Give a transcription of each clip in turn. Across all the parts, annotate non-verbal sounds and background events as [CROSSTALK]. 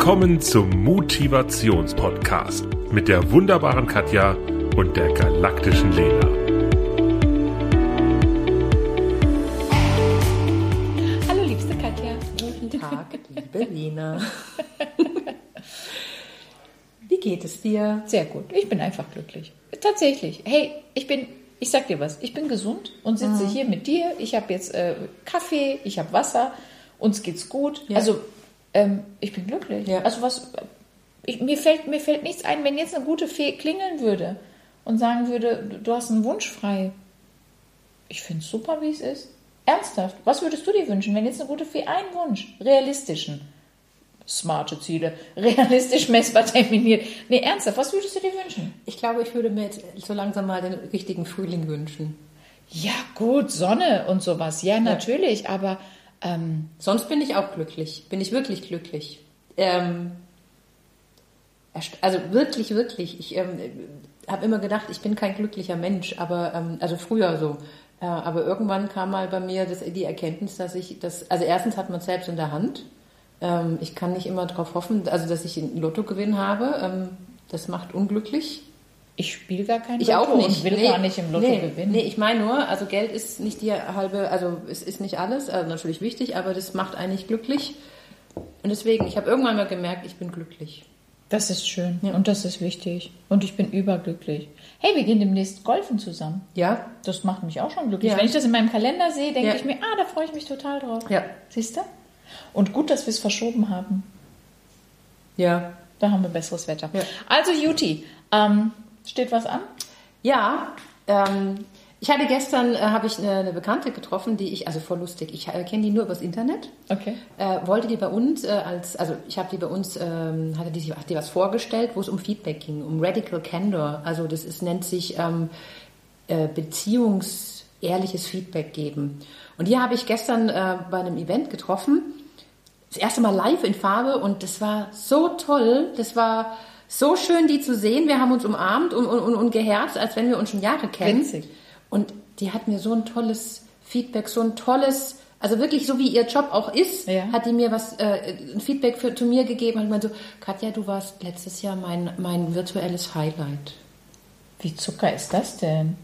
Willkommen zum Motivationspodcast mit der wunderbaren Katja und der galaktischen Lena. Hallo, liebste Katja. Guten Tag, liebe Lena. [LAUGHS] Wie geht es dir? Sehr gut. Ich bin einfach glücklich. Tatsächlich. Hey, ich bin, ich sag dir was, ich bin gesund und sitze Mhm. hier mit dir. Ich habe jetzt äh, Kaffee, ich habe Wasser, uns geht's gut. Ja. Also, ähm, ich bin glücklich. Ja. Also, was, ich, mir, fällt, mir fällt nichts ein, wenn jetzt eine gute Fee klingeln würde und sagen würde, du- hast einen Wunsch frei. Ich finde es super, wie es ist. Ernsthaft. Was würdest du dir wünschen, wenn jetzt eine gute Fee einen Wunsch, realistischen, smarte Ziele, [LAUGHS] realistisch messbar terminiert. Nee, ernsthaft, was würdest du dir wünschen? Ich glaube, ich würde mir jetzt so langsam mal den richtigen Frühling wünschen. Ja, gut, Sonne und sowas. Ja, natürlich, aber ähm, Sonst bin ich auch glücklich. Bin ich wirklich glücklich. Ähm, also wirklich, wirklich. Ich ähm, habe immer gedacht, ich bin kein glücklicher Mensch, aber ähm, also früher so. Äh, aber irgendwann kam mal bei mir das, die Erkenntnis, dass ich das, also erstens hat man es selbst in der Hand. Ähm, ich kann nicht immer darauf hoffen, also dass ich einen Lottogewinn habe. Ähm, das macht unglücklich. Ich spiele gar kein Ich Lotto auch nicht. und will nee, gar nicht im Lotto nee, gewinnen. Nee, ich meine nur, also Geld ist nicht die halbe, also es ist nicht alles, also natürlich wichtig, aber das macht eigentlich glücklich. Und deswegen, ich habe irgendwann mal gemerkt, ich bin glücklich. Das ist schön und das ist wichtig. Und ich bin überglücklich. Hey, wir gehen demnächst golfen zusammen. Ja? Das macht mich auch schon glücklich. Ja. Wenn ich das in meinem Kalender sehe, denke Ja. ich mir, ah, da freue ich mich total drauf. Ja. Siehst du? Und gut, dass wir es verschoben haben. Ja. Da haben wir besseres Wetter. Ja. Also, Juti, ähm, steht was an? Ja, ähm, ich hatte gestern, äh, habe ich eine, eine Bekannte getroffen, die ich, also voll lustig, ich äh, kenne die nur übers Internet. Okay. Äh, wollte die bei uns äh, als, also ich habe die bei uns, ähm, hatte die, hat die was vorgestellt, wo es um Feedback ging, um Radical Candor. Also das ist, nennt sich ähm, äh, beziehungsehrliches Feedback geben. Und die habe ich gestern äh, bei einem Event getroffen, das erste Mal live in Farbe und das war so toll, das war so schön, die zu sehen. Wir haben uns umarmt und, und, und, geherzt, als wenn wir uns schon Jahre kennen. Witzig. Und die hat mir so ein tolles Feedback, so ein tolles, also wirklich so wie ihr Job auch ist, Ja. hat die mir was, äh, ein Feedback für, zu mir gegeben. Und ich meinte so, Katja, du warst letztes Jahr mein, mein virtuelles Highlight. Wie Zucker ist das denn?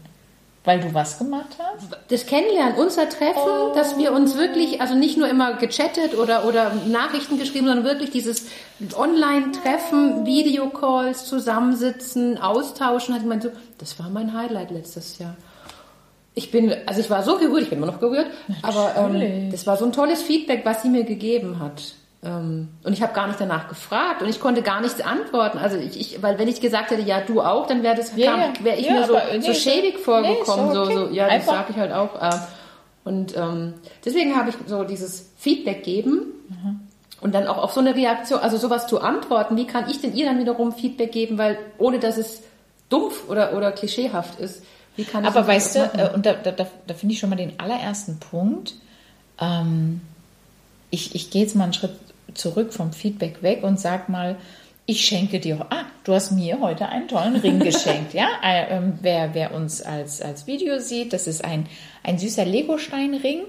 Weil du was gemacht hast? Das Kennenlernen, unser Treffen, dass wir uns wirklich, also nicht nur immer gechattet oder, oder Nachrichten geschrieben, sondern wirklich dieses Online-Treffen, Videocalls, zusammensitzen, austauschen, hat jemand so, das war mein Highlight letztes Jahr. Ich bin, also ich war so gerührt, ich bin immer noch gerührt, aber ähm, Natürlich. das war so ein tolles Feedback, was sie mir gegeben hat. Ähm, und ich habe gar nicht danach gefragt und ich konnte gar nichts antworten. Also ich, ich weil wenn ich gesagt hätte, ja du auch, dann wäre das Ja, ja. wäre ich Ja, mir so, nee, so schäbig nee, vorgekommen. so, okay. so, ja, das sage ich halt auch. Äh, und ähm, deswegen habe ich so dieses Feedback geben und dann auch auf so eine Reaktion, also sowas zu antworten. Wie kann ich denn ihr dann wiederum Feedback geben, weil ohne dass es dumpf oder, oder klischeehaft ist. Wie kann ich Aber das weißt du, machen? äh, und da, da, da, da finde ich schon mal den allerersten Punkt. Ähm, ich ich gehe jetzt mal einen Schritt zurück vom Feedback weg und sag mal, ich schenke dir, ah, du hast mir heute einen tollen Ring geschenkt, ja? [LAUGHS] Äh, ähm, wer, wer uns als, als Video sieht, das ist ein, ein süßer Legostein-Ring.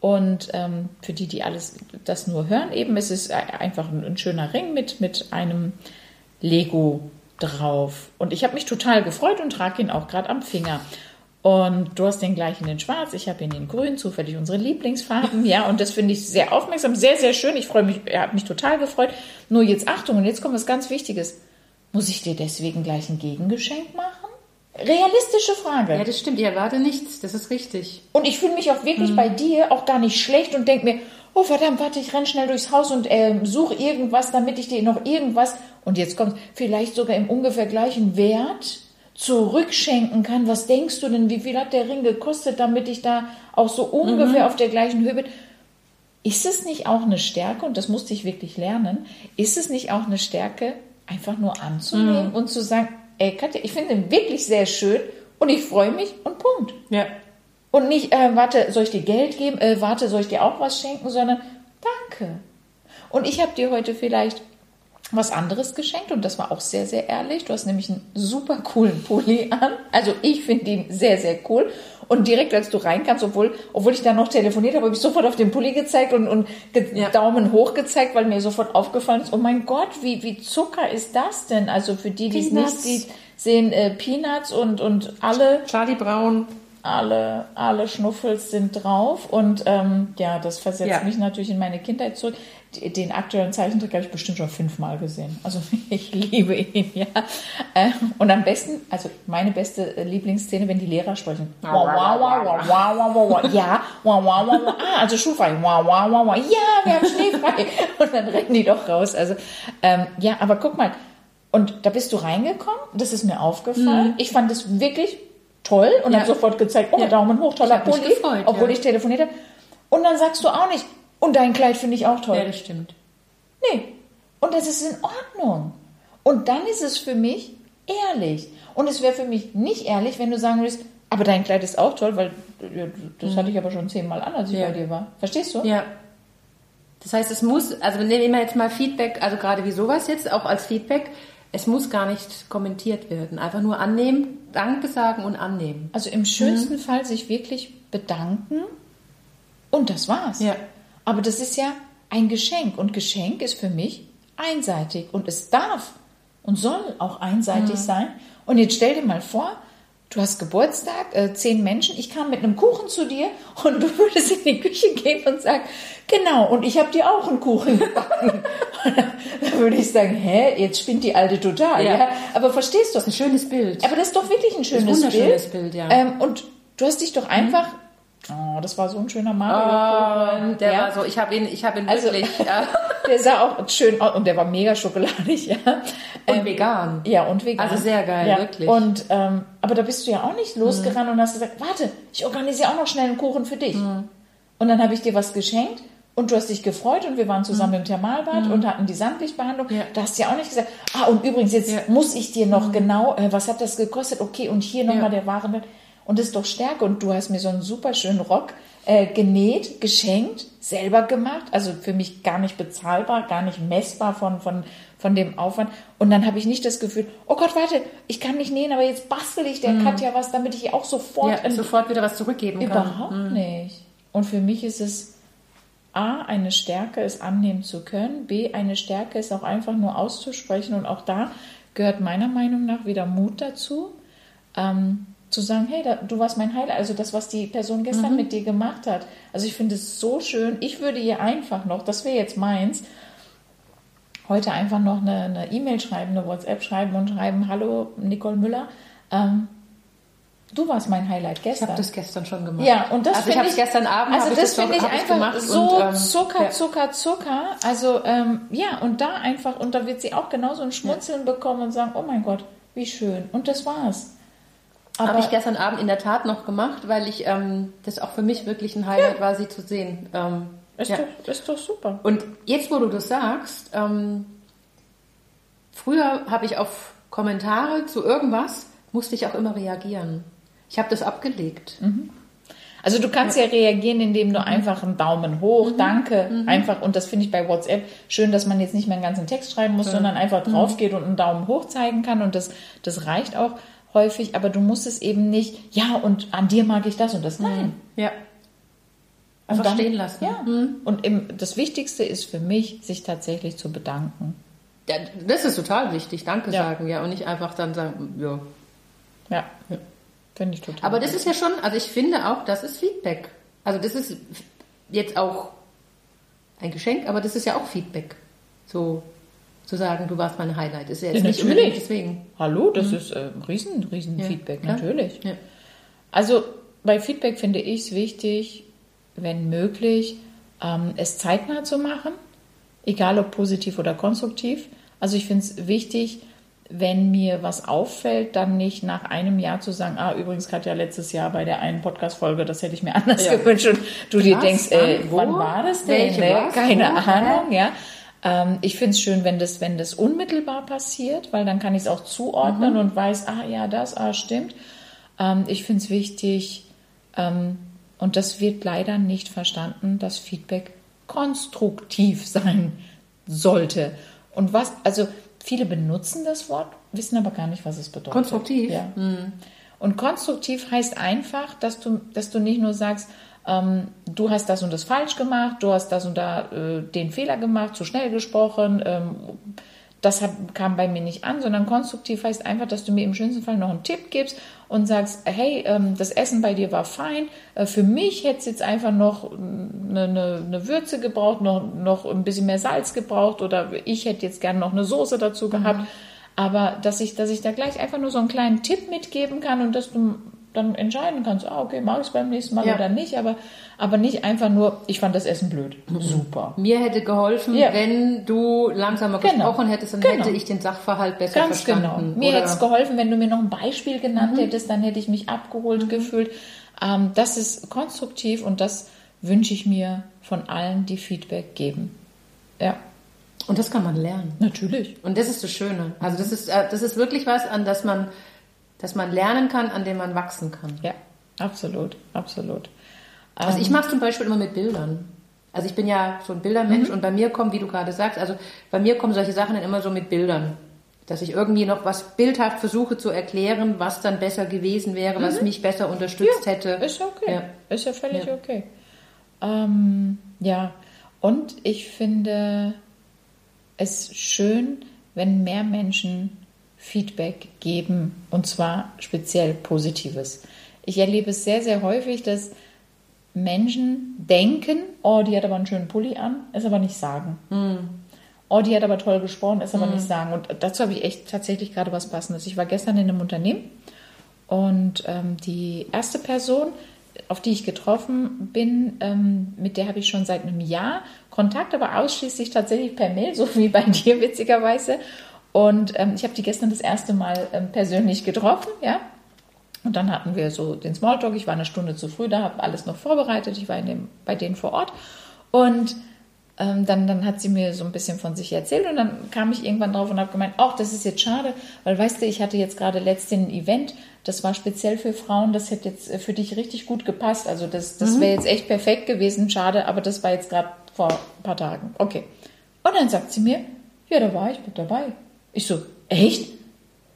Und ähm, für die, die alles das nur hören, eben ist es einfach ein, ein schöner Ring mit, mit einem Lego drauf. Und ich habe mich total gefreut und trage ihn auch gerade am Finger. Und du hast den gleichen in Schwarz, ich habe ihn in Grün, zufällig unsere Lieblingsfarben, ja. Und das finde ich sehr aufmerksam, sehr, sehr schön. Ich freue mich, er hat mich total gefreut. Nur jetzt Achtung, und jetzt kommt was ganz Wichtiges. Muss ich dir deswegen gleich ein Gegengeschenk machen? Realistische Frage. ja, das stimmt, ich erwarte nichts, das ist richtig. Und ich fühle mich auch wirklich bei dir auch gar nicht schlecht und denke mir, oh verdammt, warte, ich renn schnell durchs Haus und ähm, suche irgendwas, damit ich dir noch irgendwas, und jetzt kommt vielleicht sogar im ungefähr gleichen Wert zurückschenken kann. Was denkst du denn, wie viel hat der Ring gekostet, damit ich da auch so ungefähr auf der gleichen Höhe bin? Ist es nicht auch eine Stärke, und das musste ich wirklich lernen, ist es nicht auch eine Stärke, einfach nur anzunehmen und zu sagen, ey Katja, ich finde ihn wirklich sehr schön und ich freue mich und Punkt. Ja. Und nicht, äh, warte, soll ich dir Geld geben? Äh, warte, soll ich dir auch was schenken? Sondern, danke. Und ich habe dir heute vielleicht was anderes geschenkt und das war auch sehr, sehr ehrlich. Du hast nämlich einen super coolen Pulli an. Also ich finde ihn sehr, sehr cool. Und direkt als du reinkamst, obwohl, obwohl ich da noch telefoniert habe, habe ich sofort auf den Pulli gezeigt und, und ge Ja. Daumen hoch gezeigt, weil mir sofort aufgefallen ist, oh mein Gott, wie, wie Zucker ist das denn? Also für die, die es nicht sieht, sehen äh, Peanuts und, und alle Charlie Brown. alle, alle Schnuffels sind drauf und ähm, ja, das versetzt Ja. mich natürlich in meine Kindheit zurück. Den aktuellen Zeichentrick habe ich bestimmt schon fünfmal gesehen. Also ich liebe ihn, ja. Äh, Und am besten, also meine beste äh, Lieblingsszene, wenn die Lehrer sprechen. Ja, wow, wow, wow, wow. Ah, also schulfrei. Wow, wow, wow, wow. Ja, wir haben schneefrei. Und dann rennen die doch raus. Also ähm, ja, aber guck mal. Und da bist du reingekommen, das ist mir aufgefallen. Ich fand es wirklich toll und Ja. habe sofort gezeigt, oh, Ja. Daumen hoch, toller Pulli, obwohl ja. ich telefoniert habe. Und dann sagst du auch nicht, und dein Kleid finde ich auch toll. Ja, das stimmt. Nee. Und das ist in Ordnung. Und dann ist es für mich ehrlich. Und es wäre für mich nicht ehrlich, wenn du sagen würdest, aber dein Kleid ist auch toll, weil ja, das hatte ich aber schon zehnmal an, als ich Mhm. Ja. bei dir war. Verstehst du? Ja. Das heißt, es muss, also wir nehmen jetzt mal Feedback, also gerade wie sowas jetzt, auch als Feedback, es muss gar nicht kommentiert werden. Einfach nur annehmen, Danke sagen und annehmen. Also im schönsten Fall sich wirklich bedanken und das war's. Ja. Aber das ist ja ein Geschenk und Geschenk ist für mich einseitig und es darf und soll auch einseitig sein. Und jetzt stell dir mal vor, du hast Geburtstag, äh, zehn Menschen, ich kam mit einem Kuchen zu dir und du würdest in die Küche gehen und sagen, genau, und ich habe dir auch einen Kuchen gebacken. [LAUGHS] da würde ich sagen, hä, jetzt spinnt die Alte total. Ja. Ja. Aber verstehst du? Ein schönes Bild. Aber das ist doch wirklich ein schönes wunderschönes Bild. Bild, ja. Ähm, und du hast dich doch einfach. Oh, das war so ein schöner Mario. Und der ja. war so, ich habe ihn, ich habe ihn Also- wirklich [LAUGHS] ja. Der sah auch schön aus und der war mega schokoladig, ja. und Ähm, vegan. ja, und vegan. Also sehr geil, ja. wirklich. Und, ähm, aber da bist du ja auch nicht losgerannt Mhm. und hast gesagt, warte, ich organisiere auch noch schnell einen Kuchen für dich. Und dann habe ich dir was geschenkt und du hast dich gefreut und wir waren zusammen im Thermalbad und hatten die Sandlichtbehandlung. Mhm. Ja. Da hast du ja auch nicht gesagt, ah, und übrigens, jetzt Ja. muss ich dir noch genau, äh, was hat das gekostet? Okay, und hier nochmal Ja. der Warenwert. Und ist doch Stärke. Und du hast mir so einen super schönen Rock äh, genäht, geschenkt, selber gemacht. Also für mich gar nicht bezahlbar, gar nicht messbar von, von, von dem Aufwand. Und dann habe ich nicht das Gefühl, oh Gott, warte, ich kann nicht nähen, aber jetzt bastel ich der Katja was, damit ich ihr auch sofort Mhm. Ja, sofort wieder was zurückgeben kann. Mhm. Überhaupt nicht. Und für mich ist es A, eine Stärke, es annehmen zu können. B, eine Stärke ist auch einfach nur auszusprechen. Und auch da gehört meiner Meinung nach wieder Mut dazu, ähm, zu sagen, hey, da, du warst mein Highlight. Also das, was die Person gestern Mhm. mit dir gemacht hat. Also ich finde es so schön. Ich würde ihr einfach noch, das wäre jetzt meins, heute einfach noch eine E-Mail schreiben, eine WhatsApp schreiben und schreiben, hallo Nicole Müller, ähm, du warst mein Highlight Ich gestern. habe das gestern schon gemacht. Ja, und das also ich finde habe es gestern Abend Also das ich das finde ich einfach so und, ähm, Zucker, ja. Zucker, Zucker. Also ähm, ja, und da einfach, und da wird sie auch genauso ein Schmunzeln bekommen und sagen, oh mein Gott, wie schön. Und das war's. Habe ich gestern Abend in der Tat noch gemacht, weil ich ähm, das auch für mich wirklich ein Highlight war, sie zu sehen. Ähm, ist, ja. doch, ist doch super. Und jetzt, wo du das sagst, ähm, früher habe ich auf Kommentare zu irgendwas, musste ich auch immer reagieren. Ich habe das abgelegt. Also du kannst ja reagieren, indem Mhm. du einfach einen Daumen hoch, danke, einfach, und das finde ich bei WhatsApp schön, dass man jetzt nicht mehr einen ganzen Text schreiben muss, sondern einfach Mhm. drauf geht und einen Daumen hoch zeigen kann und das, das reicht auch häufig, aber du musst es eben nicht, ja, und an dir mag ich das und das, nein. Ja. Einfach dann- stehen lassen. Ja. Und im, das Wichtigste ist für mich, sich tatsächlich zu bedanken. Ja, Das ist total wichtig, Danke Ja. sagen, ja, und nicht einfach dann sagen, ja. Ja, finde ich total. Aber das ist ja schon, also ich finde auch, das ist Feedback. Also das ist jetzt auch ein Geschenk, aber das ist ja auch Feedback. So zu sagen, du warst mein Highlight. Ist ja jetzt Ja, nicht unbedingt deswegen. Hallo, das ist äh, riesen, riesen Ja, Feedback, klar. natürlich. Ja. Also bei Feedback finde ich es wichtig, wenn möglich, ähm, es zeitnah zu machen, egal ob positiv oder konstruktiv. Also ich finde es wichtig, wenn mir was auffällt, dann nicht nach einem Jahr zu sagen, ah, übrigens Katja, letztes Jahr bei der einen Podcast-Folge, das hätte ich mir [LAUGHS] anders Ja. gewünscht und du dir Was? denkst, äh, Wann? Wo? wann war das denn? Welche Ne? Keine? Ahnung, ja. Ähm, ich finde es schön, wenn das, wenn das unmittelbar passiert, weil dann kann ich es auch zuordnen Mhm. und weiß, ah ja, das, ah, stimmt. Ähm, ich finde es wichtig, ähm, und das wird leider nicht verstanden, dass Feedback konstruktiv [LAUGHS] sein sollte. Und was, also viele benutzen das Wort, wissen aber gar nicht, was es bedeutet. Konstruktiv? Ja. Und Und konstruktiv heißt einfach, dass du, dass du nicht nur sagst, ähm, du hast das und das falsch gemacht, du hast das und da äh, den Fehler gemacht, zu schnell gesprochen, ähm, das hat, kam bei mir nicht an, sondern konstruktiv heißt einfach, dass du mir im schönsten Fall noch einen Tipp gibst und sagst, hey, ähm, das Essen bei dir war fein, äh, für mich hätte es jetzt einfach noch eine, eine, eine, Würze gebraucht, noch, noch ein bisschen mehr Salz gebraucht oder ich hätte jetzt gerne noch eine Soße dazu gehabt. Mhm. Aber dass ich, dass ich da gleich einfach nur so einen kleinen Tipp mitgeben kann und dass du dann entscheiden kannst, ah, okay, mache ich es beim nächsten Mal ja. oder nicht, aber, aber nicht einfach nur, ich fand das Essen blöd. Mhm. Super. Mir hätte geholfen, ja. wenn du langsamer genau. gesprochen hättest, dann genau. hätte ich den Sachverhalt besser Ganz genau. verstanden. Genau. Mir hätte es geholfen, wenn du mir noch ein Beispiel genannt mhm. hättest, dann hätte ich mich abgeholt mhm. gefühlt. Ähm, das ist konstruktiv und das wünsche ich mir von allen, die Feedback geben. Ja. Und das kann man lernen. Natürlich. Und das ist das Schöne. Also das ist, äh, das ist wirklich was, an das man dass man lernen kann, an dem man wachsen kann. Ja, absolut, absolut. Also ich ähm, mache zum Beispiel immer mit Bildern. Also ich bin ja so ein Bildermensch mhm. und bei mir kommen, wie du gerade sagst, also bei mir kommen solche Sachen dann immer so mit Bildern. Dass ich irgendwie noch was bildhaft versuche zu erklären, was dann besser gewesen wäre, mhm. was mich besser unterstützt ja, hätte. Ist okay. Ja. Ist ja völlig ja. okay. Ähm, ja, und ich finde es schön, wenn mehr Menschen Feedback geben und zwar speziell Positives. Ich erlebe es sehr, sehr häufig, dass Menschen denken, oh, die hat aber einen schönen Pulli an, es aber nicht sagen. Mm. Oh, die hat aber toll gesprochen, es aber mm. nicht sagen. Und dazu habe ich echt tatsächlich gerade was Passendes. Ich war gestern in einem Unternehmen und ähm, die erste Person, auf die ich getroffen bin, ähm, mit der habe ich schon seit einem Jahr Kontakt, aber ausschließlich tatsächlich per Mail, so wie bei [LAUGHS] dir witzigerweise. Und ähm, ich habe die gestern das erste Mal ähm, persönlich getroffen, ja. Und dann hatten wir so den Smalltalk. Ich war eine Stunde zu früh da, habe alles noch vorbereitet. Ich war in dem, bei denen vor Ort. Und ähm, dann, dann hat sie mir so ein bisschen von sich erzählt und dann kam ich irgendwann drauf und habe gemeint, ach, das ist jetzt schade, weil weißt du, ich hatte jetzt gerade letztens ein Event, das war speziell für Frauen, das hätte jetzt äh, für dich richtig gut gepasst. Also das, das mhm. wäre jetzt echt perfekt gewesen, schade, aber das war jetzt gerade vor ein paar Tagen. Okay. Und dann sagt sie mir, ja, da war ich mit dabei. Ich so, echt?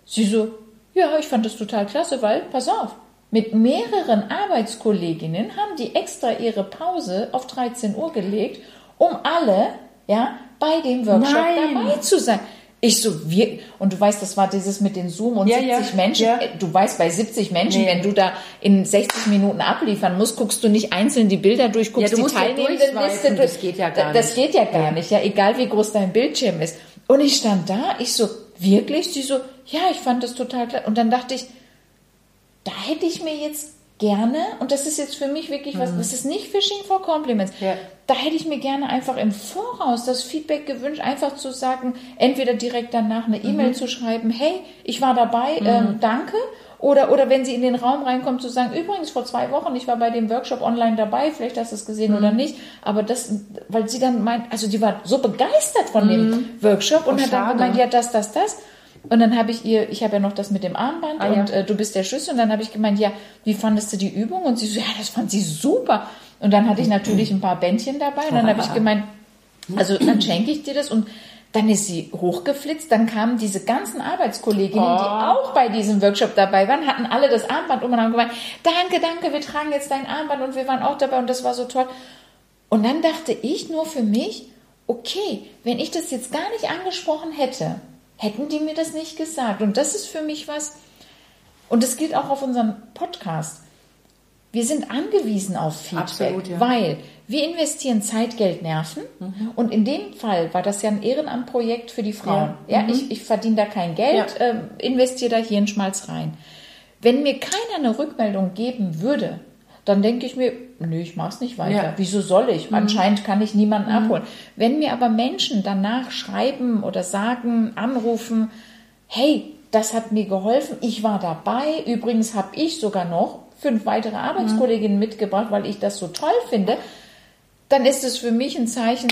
Sie so, ja, ich fand das total klasse, weil, pass auf, mit mehreren Arbeitskolleginnen haben die extra ihre Pause auf 13 Uhr gelegt, um alle, ja, bei dem Workshop Nein. dabei zu sein. Ich so, wir, und du weißt, das war dieses mit den Zoom und ja, 70 ja, Menschen. Ja. Du weißt, bei 70 Menschen, nee. wenn du da in 60 Minuten abliefern musst, guckst du nicht einzeln die Bilder durch, guckst die Teilnehmendenliste durch. Das geht ja gar nicht. Das geht ja gar nicht, ja, egal wie groß dein Bildschirm ist. Und ich stand da, ich so, wirklich? Sie so, ja, ich fand das total klar. Und dann dachte ich, da hätte ich mir jetzt gerne, und das ist jetzt für mich wirklich was, mhm. das ist nicht Phishing for Compliments, ja. da hätte ich mir gerne einfach im Voraus das Feedback gewünscht, einfach zu sagen, entweder direkt danach eine E-Mail mhm. zu schreiben, hey, ich war dabei, mhm. ähm, danke, oder, oder wenn sie in den Raum reinkommt, zu sagen, übrigens vor zwei Wochen, ich war bei dem Workshop online dabei, vielleicht hast du es gesehen mhm. oder nicht, aber das, weil sie dann meint, also die war so begeistert von mhm. dem Workshop und oh, hat dann gemeint, ja, das, das, das. Und dann habe ich ihr, ich habe ja noch das mit dem Armband ah, und ja. äh, du bist der Schlüssel. Und dann habe ich gemeint, ja, wie fandest du die Übung? Und sie so, ja, das fand sie super. Und dann hatte ich natürlich ein paar Bändchen dabei. Und dann habe ich [LAUGHS] gemeint, also dann schenke ich dir das. Und dann ist sie hochgeflitzt, dann kamen diese ganzen Arbeitskolleginnen, oh. die auch bei diesem Workshop dabei waren, hatten alle das Armband um und haben gemeint, danke, danke, wir tragen jetzt dein Armband und wir waren auch dabei und das war so toll. Und dann dachte ich nur für mich, okay, wenn ich das jetzt gar nicht angesprochen hätte, hätten die mir das nicht gesagt. Und das ist für mich was, und das gilt auch auf unseren Podcast. Wir sind angewiesen auf Feedback, Absolut, ja. weil wir investieren Zeit, Geld, Nerven. Mhm. Und in dem Fall war das ja ein Ehrenamtprojekt für die Frauen. Ja, ja mhm. ich, ich verdiene da kein Geld, ja. äh, investiere da hier einen Schmalz rein. Wenn mir keiner eine Rückmeldung geben würde, dann denke ich mir, nö, ich mache es nicht weiter. Ja. Wieso soll ich? Mhm. Anscheinend kann ich niemanden mhm. abholen. Wenn mir aber Menschen danach schreiben oder sagen, anrufen, hey, das hat mir geholfen, ich war dabei, übrigens habe ich sogar noch fünf weitere Arbeitskolleginnen mhm. mitgebracht, weil ich das so toll finde, dann ist es für mich ein Zeichen,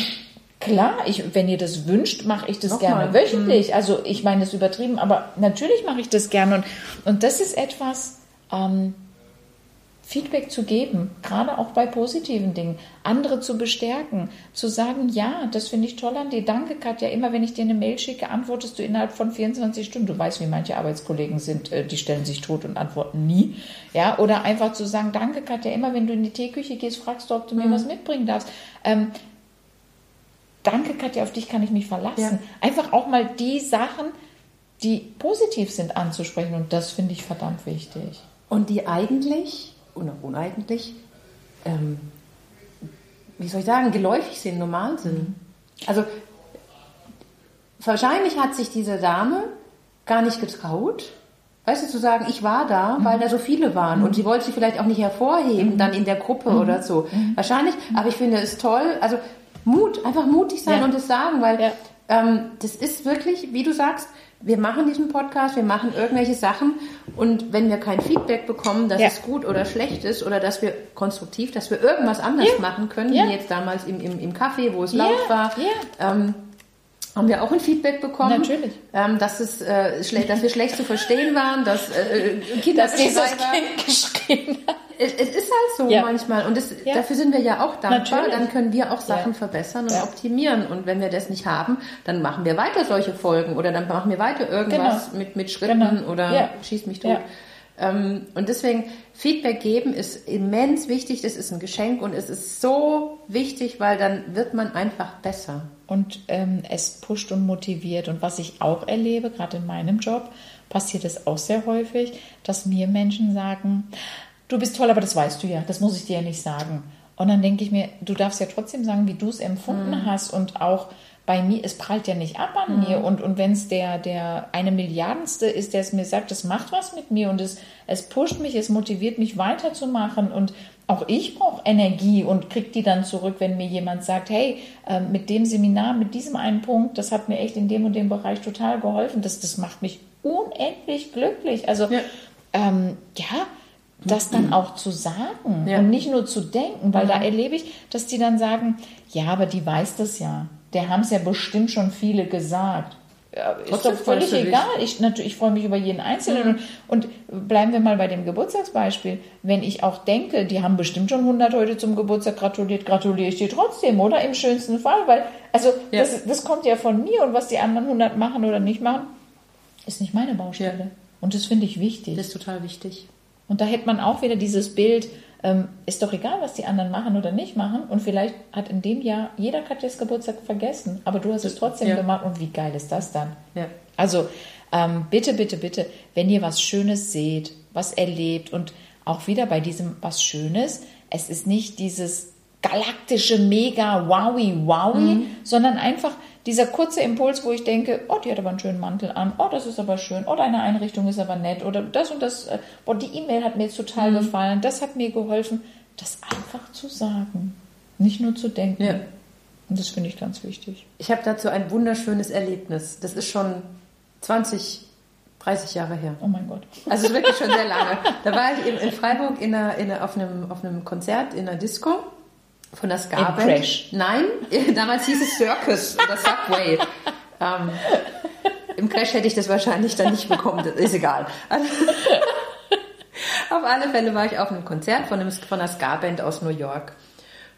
klar, ich, wenn ihr das wünscht, mache ich das Noch gerne mal. wöchentlich. Mhm. Also ich meine, das ist übertrieben, aber natürlich mache ich das gerne. Und, und das ist etwas, ähm, Feedback zu geben, gerade auch bei positiven Dingen, andere zu bestärken, zu sagen, ja, das finde ich toll an dir, danke Katja, immer wenn ich dir eine Mail schicke, antwortest du innerhalb von 24 Stunden. Du weißt, wie manche Arbeitskollegen sind, äh, die stellen sich tot und antworten nie. Ja, oder einfach zu sagen, danke Katja, immer wenn du in die Teeküche gehst, fragst du, ob du mir mhm. was mitbringen darfst. Ähm, danke Katja, auf dich kann ich mich verlassen. Ja. Einfach auch mal die Sachen, die positiv sind, anzusprechen und das finde ich verdammt wichtig. Und die eigentlich uneigentlich, ähm, wie soll ich sagen, geläufig sind, normal sind. Mhm. Also wahrscheinlich hat sich diese Dame gar nicht getraut, weißt du, zu sagen, ich war da, mhm. weil da so viele waren. Mhm. Und sie wollte sich vielleicht auch nicht hervorheben, mhm. dann in der Gruppe mhm. oder so. Wahrscheinlich, aber ich finde es toll, also Mut, einfach mutig sein ja. und es sagen, weil ja. ähm, das ist wirklich, wie du sagst, wir machen diesen Podcast, wir machen irgendwelche Sachen und wenn wir kein Feedback bekommen, dass ja. es gut oder schlecht ist oder dass wir konstruktiv, dass wir irgendwas anders ja. machen können, wie jetzt damals im, im, im Café, wo es laut war, ähm, haben wir auch ein Feedback bekommen. Natürlich. Ähm, dass, es, äh, schlecht, dass wir schlecht zu verstehen waren, dass äh, Kinder dass dieses Kind geschrien hat. Es, es, ist halt so ja. manchmal und das, ja. dafür sind wir ja auch dankbar. Natürlich. Dann können wir auch Sachen ja. verbessern und optimieren. Und wenn wir das nicht haben, dann machen wir weiter solche Folgen oder dann machen wir weiter irgendwas genau. mit, mit Schritten genau. oder schieß mich tot. Ähm, und deswegen Feedback geben ist immens wichtig. Das ist ein Geschenk und es ist so wichtig, weil dann wird man einfach besser. Und ähm, es pusht und motiviert. Und was ich auch erlebe, gerade in meinem Job, passiert es auch sehr häufig, dass mir Menschen sagen, du bist toll, aber das weißt du ja, das muss ich dir ja nicht sagen. Und dann denke ich mir, du darfst ja trotzdem sagen, wie du es empfunden mhm. hast und auch bei mir, es prallt ja nicht ab an mhm. mir. Und, und wenn es der, der eine Milliardenste ist, der es mir sagt, das macht was mit mir und es, es pusht mich, es motiviert mich weiterzumachen. Und auch ich brauche Energie und kriege die dann zurück, wenn mir jemand sagt, hey, äh, mit dem Seminar, mit diesem einen Punkt, das hat mir echt in dem und dem Bereich total geholfen. Das, das macht mich unendlich glücklich. Also ja, ähm, ja das dann auch zu sagen ja. und nicht nur zu denken, weil mhm. da erlebe ich, dass die dann sagen, ja, aber die weiß das ja. Der haben es ja bestimmt schon viele gesagt. Ist doch völlig egal. Ich, natürlich, ich freue mich über jeden Einzelnen. Mhm. Und, und, bleiben wir mal bei dem Geburtstagsbeispiel. Wenn ich auch denke, die haben bestimmt schon 100 heute zum Geburtstag gratuliert, gratuliere ich dir trotzdem, oder? Im schönsten Fall. Weil, also, ja. das, das kommt ja von mir und was die anderen 100 machen oder nicht machen, ist nicht meine Baustelle. Ja. Und das finde ich wichtig. Das ist total wichtig. Und da hätte man auch wieder dieses Bild, ähm, ist doch egal, was die anderen machen oder nicht machen. Und vielleicht hat in dem Jahr jeder Katjas Geburtstag vergessen, aber du hast es trotzdem ja. gemacht. Und wie geil ist das dann? Ja. Also ähm, bitte, bitte, bitte, wenn ihr was Schönes seht, was erlebt und auch wieder bei diesem was Schönes, es ist nicht dieses galaktische Mega Wowie Wowie, mhm. sondern einfach dieser kurze Impuls, wo ich denke, oh, die hat aber einen schönen Mantel an, oh, das ist aber schön, oh, deine Einrichtung ist aber nett oder das und das, oh, die E-Mail hat mir jetzt total mhm. gefallen, das hat mir geholfen, das einfach zu sagen, nicht nur zu denken. Ja. Und das finde ich ganz wichtig. Ich habe dazu ein wunderschönes Erlebnis. Das ist schon 20, 30 Jahre her. Oh mein Gott. Also wirklich schon sehr lange. Da war ich in, in Freiburg in einer, in einer, auf, einem, auf einem Konzert in einer Disco von der ska. Nein, [LAUGHS] damals hieß es Circus oder Subway. ähm, Im Crash hätte ich das wahrscheinlich dann nicht bekommen, das ist egal. [LAUGHS] auf alle Fälle war ich auf einem Konzert von, einem, von einer Ska-Band aus New York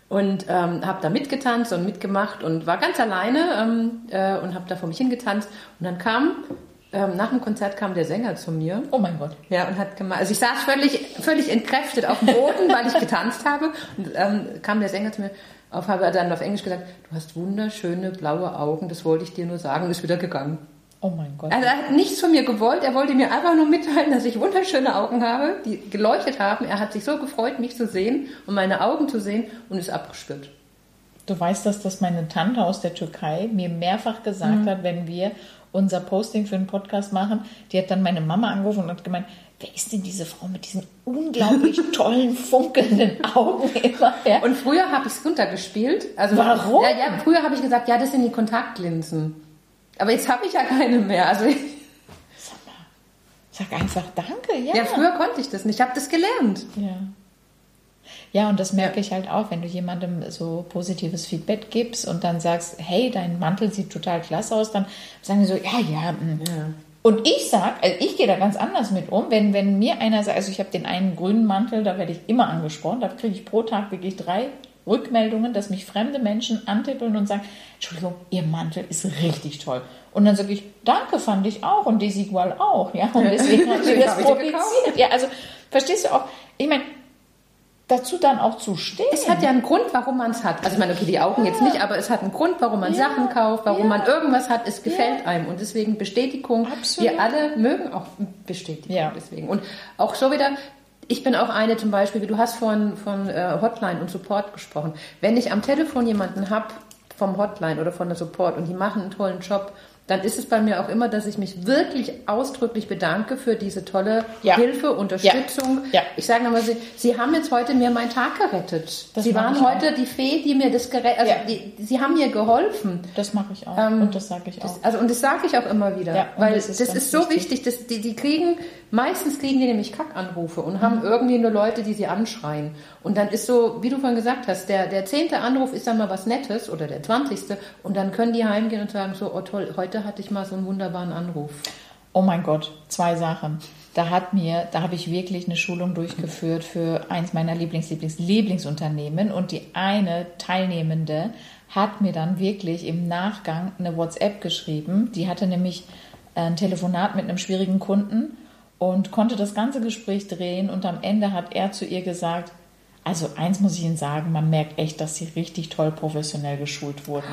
und ähm, habe da mitgetanzt und mitgemacht und war ganz alleine ähm, äh, und habe da vor mich hingetanzt und dann kam ähm, nach dem Konzert kam der Sänger zu mir. Oh mein Gott. Ja, und hat gemacht. Also ich saß völlig, völlig entkräftet auf dem Boden, weil ich getanzt habe. Und ähm, kam der Sänger zu mir auf, habe dann auf Englisch gesagt, du hast wunderschöne blaue Augen, das wollte ich dir nur sagen, ist wieder gegangen. Oh mein Gott. Also er hat nichts von mir gewollt, er wollte mir einfach nur mitteilen, dass ich wunderschöne Augen habe, die geleuchtet haben. Er hat sich so gefreut, mich zu sehen und meine Augen zu sehen und ist abgespürt. Du weißt, dass das meine Tante aus der Türkei mir mehrfach gesagt mhm. hat, wenn wir unser Posting für einen Podcast machen. Die hat dann meine Mama angerufen und hat gemeint, wer ist denn diese Frau mit diesen unglaublich [LAUGHS] tollen, funkelnden Augen immer? Ja. Und früher habe ich es runtergespielt. Also, Warum? Ja, ja, früher habe ich gesagt, ja, das sind die Kontaktlinsen. Aber jetzt habe ich ja keine mehr. Also sag mal, sag einfach Danke, ja. Ja, früher konnte ich das nicht. Ich habe das gelernt. Ja. Ja, und das merke ja. ich halt auch, wenn du jemandem so positives Feedback gibst und dann sagst, hey, dein Mantel sieht total klasse aus, dann sagen die so, ja, ja, mh, mm, ja. Und ich sag, also ich gehe da ganz anders mit um, wenn, wenn mir einer sagt, also ich habe den einen grünen Mantel, da werde ich immer angesprochen, da kriege ich pro Tag wirklich drei Rückmeldungen, dass mich fremde Menschen antippeln und sagen, Entschuldigung, Ihr Mantel ist richtig toll. Und dann sage ich, danke, fand ich auch und Desigual auch, ja. Und deswegen [LAUGHS] habe ich das publiziert. Ja, also verstehst du auch, ich meine, dazu dann auch zu stehen. Es hat ja einen Grund, warum man es hat. Also ich meine, okay, die Augen ja. jetzt nicht, aber es hat einen Grund, warum man ja. Sachen kauft, warum ja. man irgendwas hat. Es gefällt einem und deswegen Bestätigung. Absolut. Wir alle mögen auch Bestätigung deswegen. Und auch so wieder, ich bin auch eine zum Beispiel, wie du hast von, von äh, Hotline und Support gesprochen. Wenn ich am Telefon jemanden habe vom Hotline oder von der Support und die machen einen tollen Job dann ist es bei mir auch immer, dass ich mich wirklich ausdrücklich bedanke für diese tolle ja. Hilfe, Unterstützung. Ja. Ja. Ich sage nochmal, Sie, Sie haben jetzt heute mir meinen Tag gerettet. Das Sie waren heute auch. die Fee, die mir das gerettet also die, Sie haben mir geholfen. Das mache ich auch. Ähm, und das sage ich auch. Das, also, und das sage ich auch immer wieder. weil das ist, das ist so wichtig. dass die, die kriegen, meistens kriegen die nämlich Kackanrufe und mhm. haben irgendwie nur Leute, die sie anschreien. Und dann ist so, wie du vorhin gesagt hast, der, der zehnte Anruf ist dann mal was Nettes oder der zwanzigste und dann können die heimgehen und sagen so, oh toll, heute heute hatte ich mal so einen wunderbaren Anruf. Oh mein Gott, zwei Sachen. Da hat mir, da habe ich wirklich eine Schulung durchgeführt für eins meiner Lieblings, Lieblings, Lieblingsunternehmen und die eine Teilnehmende hat mir dann wirklich im Nachgang eine WhatsApp geschrieben. Die hatte nämlich ein Telefonat mit einem schwierigen Kunden und konnte das ganze Gespräch drehen und am Ende hat er zu ihr gesagt, also eins muss ich Ihnen sagen, man merkt echt, dass Sie richtig toll professionell geschult wurden.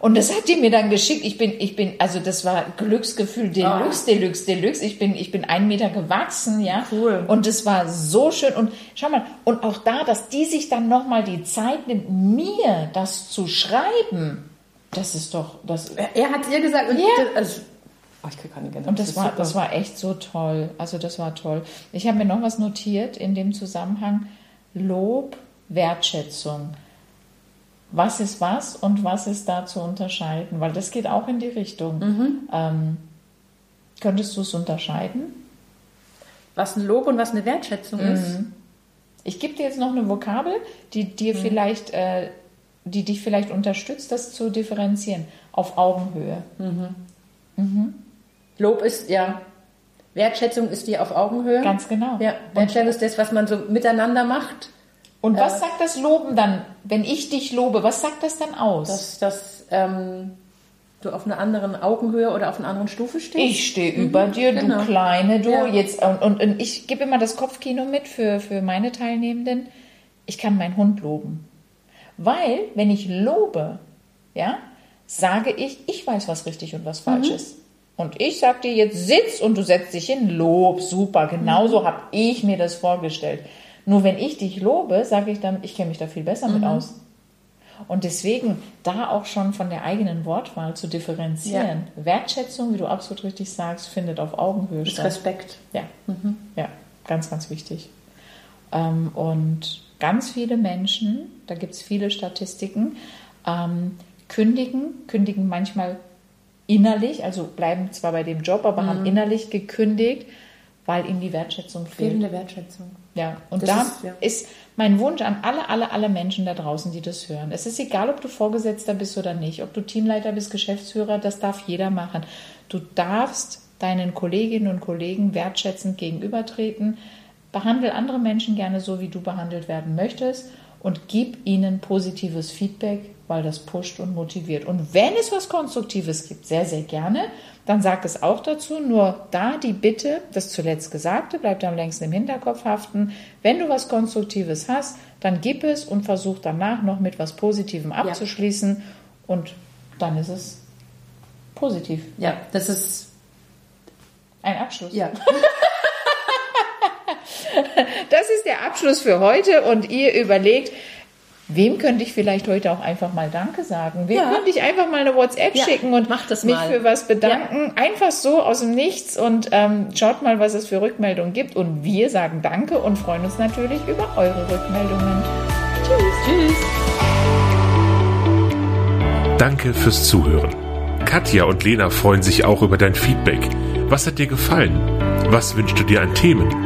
Und das hat die mir dann geschickt. Ich bin, ich bin, also das war Glücksgefühl Deluxe, oh. Deluxe, Deluxe. Ich bin, ich bin einen Meter gewachsen, ja. Cool. Und das war so schön. Und schau mal, und auch da, dass die sich dann nochmal die Zeit nimmt, mir das zu schreiben. Das ist doch, das. Er hat ihr gesagt, und ja. Das, also, Oh, ich kriege keine Gänsehaut. Und das, das war, das war echt so toll. Also das war toll. Ich habe mir noch was notiert in dem Zusammenhang. Lob, Wertschätzung was ist was und was ist da zu unterscheiden, weil das geht auch in die Richtung. Mhm. Ähm, könntest du es unterscheiden? Was ein Lob und was eine Wertschätzung mhm. ist? Ich gebe dir jetzt noch eine Vokabel, die dir mhm. vielleicht, äh, die dich vielleicht unterstützt, das zu differenzieren. Auf Augenhöhe. Mhm. Mhm. Lob ist ja Wertschätzung ist die auf Augenhöhe. Ganz genau. Ja, Wertschätzung ist das, was man so miteinander macht. Und was äh, sagt das Loben dann, wenn ich dich lobe, was sagt das dann aus? Dass, dass ähm, du auf einer anderen Augenhöhe oder auf einer anderen Stufe stehst? Ich stehe mhm, über dir, genau. du Kleine, du ja. jetzt. Und, und, und ich gebe immer das Kopfkino mit für, für meine Teilnehmenden. Ich kann meinen Hund loben. Weil, wenn ich lobe, ja, sage ich, ich weiß, was richtig und was falsch mhm. ist. Und ich sage dir jetzt, sitz und du setzt dich hin, Lob, super, genauso mhm. habe ich mir das vorgestellt. Nur wenn ich dich lobe, sage ich dann, ich kenne mich da viel besser mhm. mit aus. Und deswegen da auch schon von der eigenen Wortwahl zu differenzieren. Ja. Wertschätzung, wie du absolut richtig sagst, findet auf Augenhöhe statt. Respekt. Ja. Mhm. ja, ganz, ganz wichtig. Ähm, und ganz viele Menschen, da gibt es viele Statistiken, ähm, kündigen, kündigen manchmal innerlich, also bleiben zwar bei dem Job, aber mhm. haben innerlich gekündigt, weil ihnen die Wertschätzung fehlt. Fehlende Wertschätzung. Ja, und das da ist, ja. ist, mein Wunsch an alle, alle, alle Menschen da draußen, die das hören. Es ist egal, ob du Vorgesetzter bist oder nicht, ob du Teamleiter bist, Geschäftsführer, das darf jeder machen. Du darfst deinen Kolleginnen und Kollegen wertschätzend gegenübertreten. Behandle andere Menschen gerne so, wie du behandelt werden möchtest und gib ihnen positives Feedback, weil das pusht und motiviert. Und wenn es was Konstruktives gibt, sehr, sehr gerne, dann sag es auch dazu. Nur da die Bitte, das zuletzt Gesagte bleibt am längsten im Hinterkopf haften. Wenn du was Konstruktives hast, dann gib es und versuch danach noch mit was Positivem abzuschließen. Ja. Und dann ist es positiv. Ja, das ist ein Abschluss. Ja. [LAUGHS] das ist der Abschluss für heute und ihr überlegt, Wem könnte ich vielleicht heute auch einfach mal Danke sagen? Wem ja. könnte ich einfach mal eine WhatsApp ja, schicken und mich mal. für was bedanken? Ja. Einfach so aus dem Nichts und ähm, schaut mal, was es für Rückmeldungen gibt. Und wir sagen Danke und freuen uns natürlich über eure Rückmeldungen. Tschüss. Tschüss. Danke fürs Zuhören. Katja und Lena freuen sich auch über dein Feedback. Was hat dir gefallen? Was wünschst du dir an Themen?